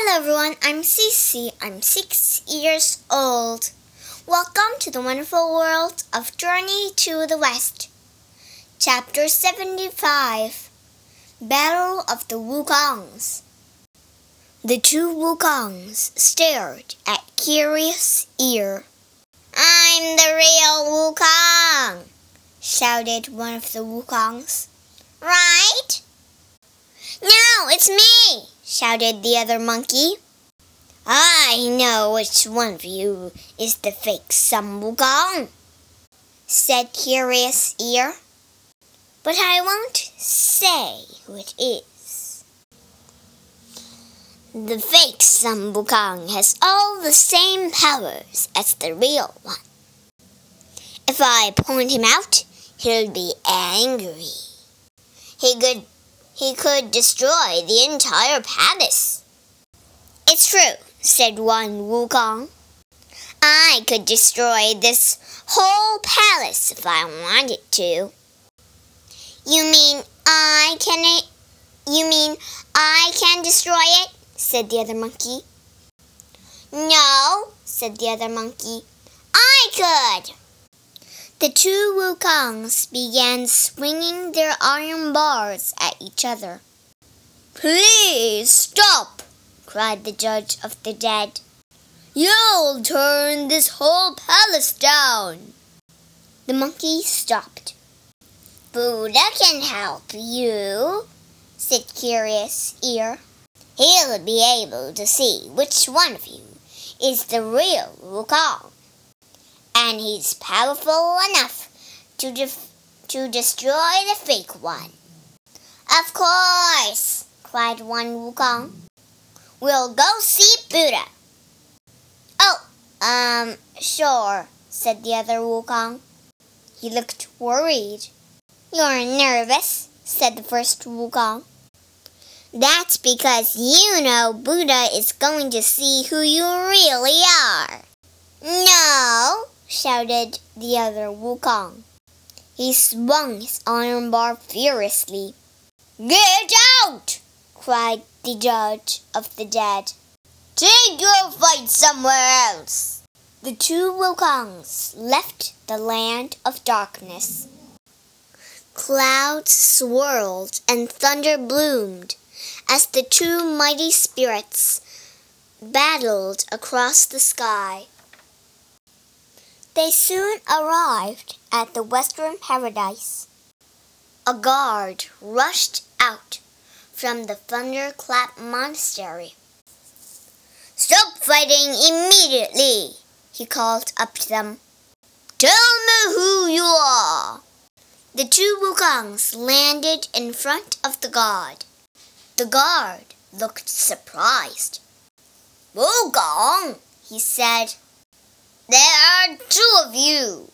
Hello everyone, I'm Cece. I'm six years old. Welcome to the wonderful world of Journey to the West. Chapter 75 Battle of the Wukongs. The two Wukongs stared at Curious Ear. I'm the real Wukong, shouted one of the Wukongs. Right? No, it's me, shouted the other monkey. I know which one of you is the fake Sun Wukong, said Curious Ear. But I won't say who it is. The fake Sun Wukong has all the same powers as the real one. If I point him out, he'll be angry. He could he could destroy the entire palace. It's true, said one Wukong. I could destroy this whole palace if I wanted to. You mean I can you mean I can destroy it? said the other monkey. No, said the other monkey. I could. The two Wukongs began swinging their iron bars at each other. Please stop, cried the judge of the dead. You'll turn this whole palace down. The monkey stopped. Buddha can help you, said Curious Ear. He'll be able to see which one of you is the real Wukong and he's powerful enough to, def- to destroy the fake one. Of course, cried one Wukong. We'll go see Buddha. Oh, um, sure, said the other Wukong. He looked worried. You're nervous, said the first Wukong. That's because you know Buddha is going to see who you really are. No, shouted the other Wukong. He swung his iron bar furiously. Get out! cried the judge of the dead. Take your fight somewhere else. The two Wukongs left the land of darkness. Clouds swirled and thunder bloomed as the two mighty spirits battled across the sky. They soon arrived at the Western Paradise. A guard rushed out from the Thunderclap Monastery. Stop fighting immediately, he called up to them. Tell me who you are. The two Wukongs landed in front of the guard. The guard looked surprised. Wukong, he said. There are two of you.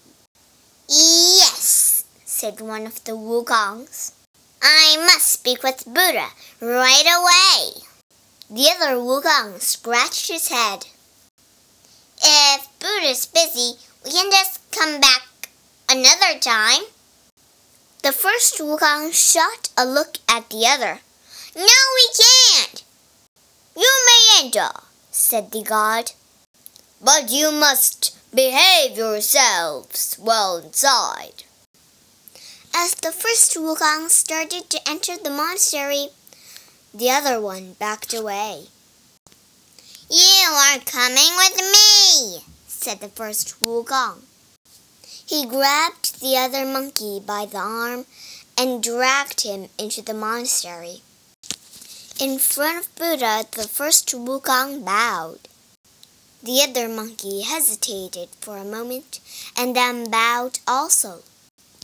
Yes, said one of the Wukongs. I must speak with Buddha right away. The other Wukong scratched his head. If Buddha's busy, we can just come back another time. The first Wukong shot a look at the other. No, we can't. You may enter, said the god. But you must behave yourselves well inside. As the first Wukong started to enter the monastery, the other one backed away. You are coming with me, said the first Wukong. He grabbed the other monkey by the arm and dragged him into the monastery. In front of Buddha, the first Wukong bowed. The other monkey hesitated for a moment and then bowed also.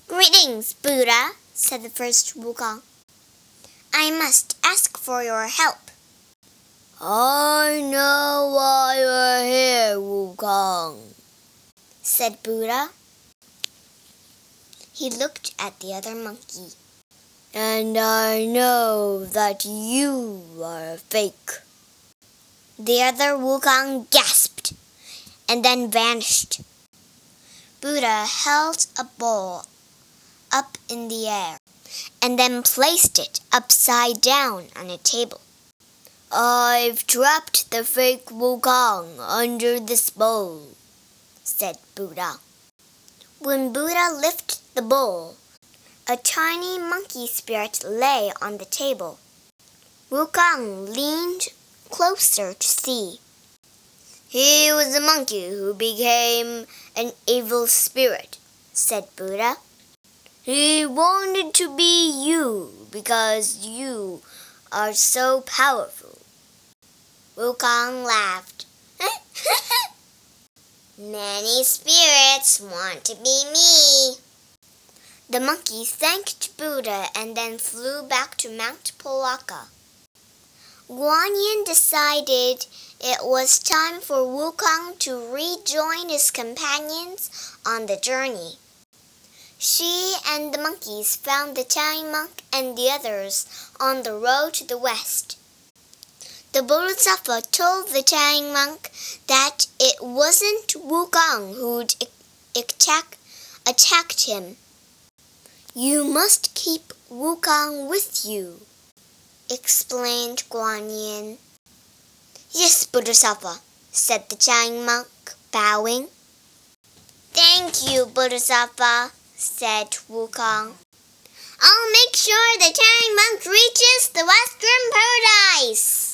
Greetings, Buddha, said the first Wukong. I must ask for your help. I know why you're here, Wukong, said Buddha. He looked at the other monkey. And I know that you are a fake. The other Wukong gasped and then vanished. Buddha held a bowl up in the air and then placed it upside down on a table. I've dropped the fake Wukong under this bowl, said Buddha. When Buddha lifted the bowl, a tiny monkey spirit lay on the table. Wukong leaned closer to see. He was a monkey who became an evil spirit, said Buddha. He wanted to be you because you are so powerful. Wukong laughed. Many spirits want to be me. The monkey thanked Buddha and then flew back to Mount Polaka. Guan Yin decided it was time for Wukong to rejoin his companions on the journey. She and the monkeys found the Tang monk and the others on the road to the west. The Bodhisattva told the Tang monk that it wasn't Wukong who'd attack, attacked him. You must keep Wukong with you, explained Guan Yin. Yes, Bodhisattva, said the Tang monk, bowing. Thank you, Bodhisattva, said Wukong. I'll make sure the Tang monk reaches the Western Paradise.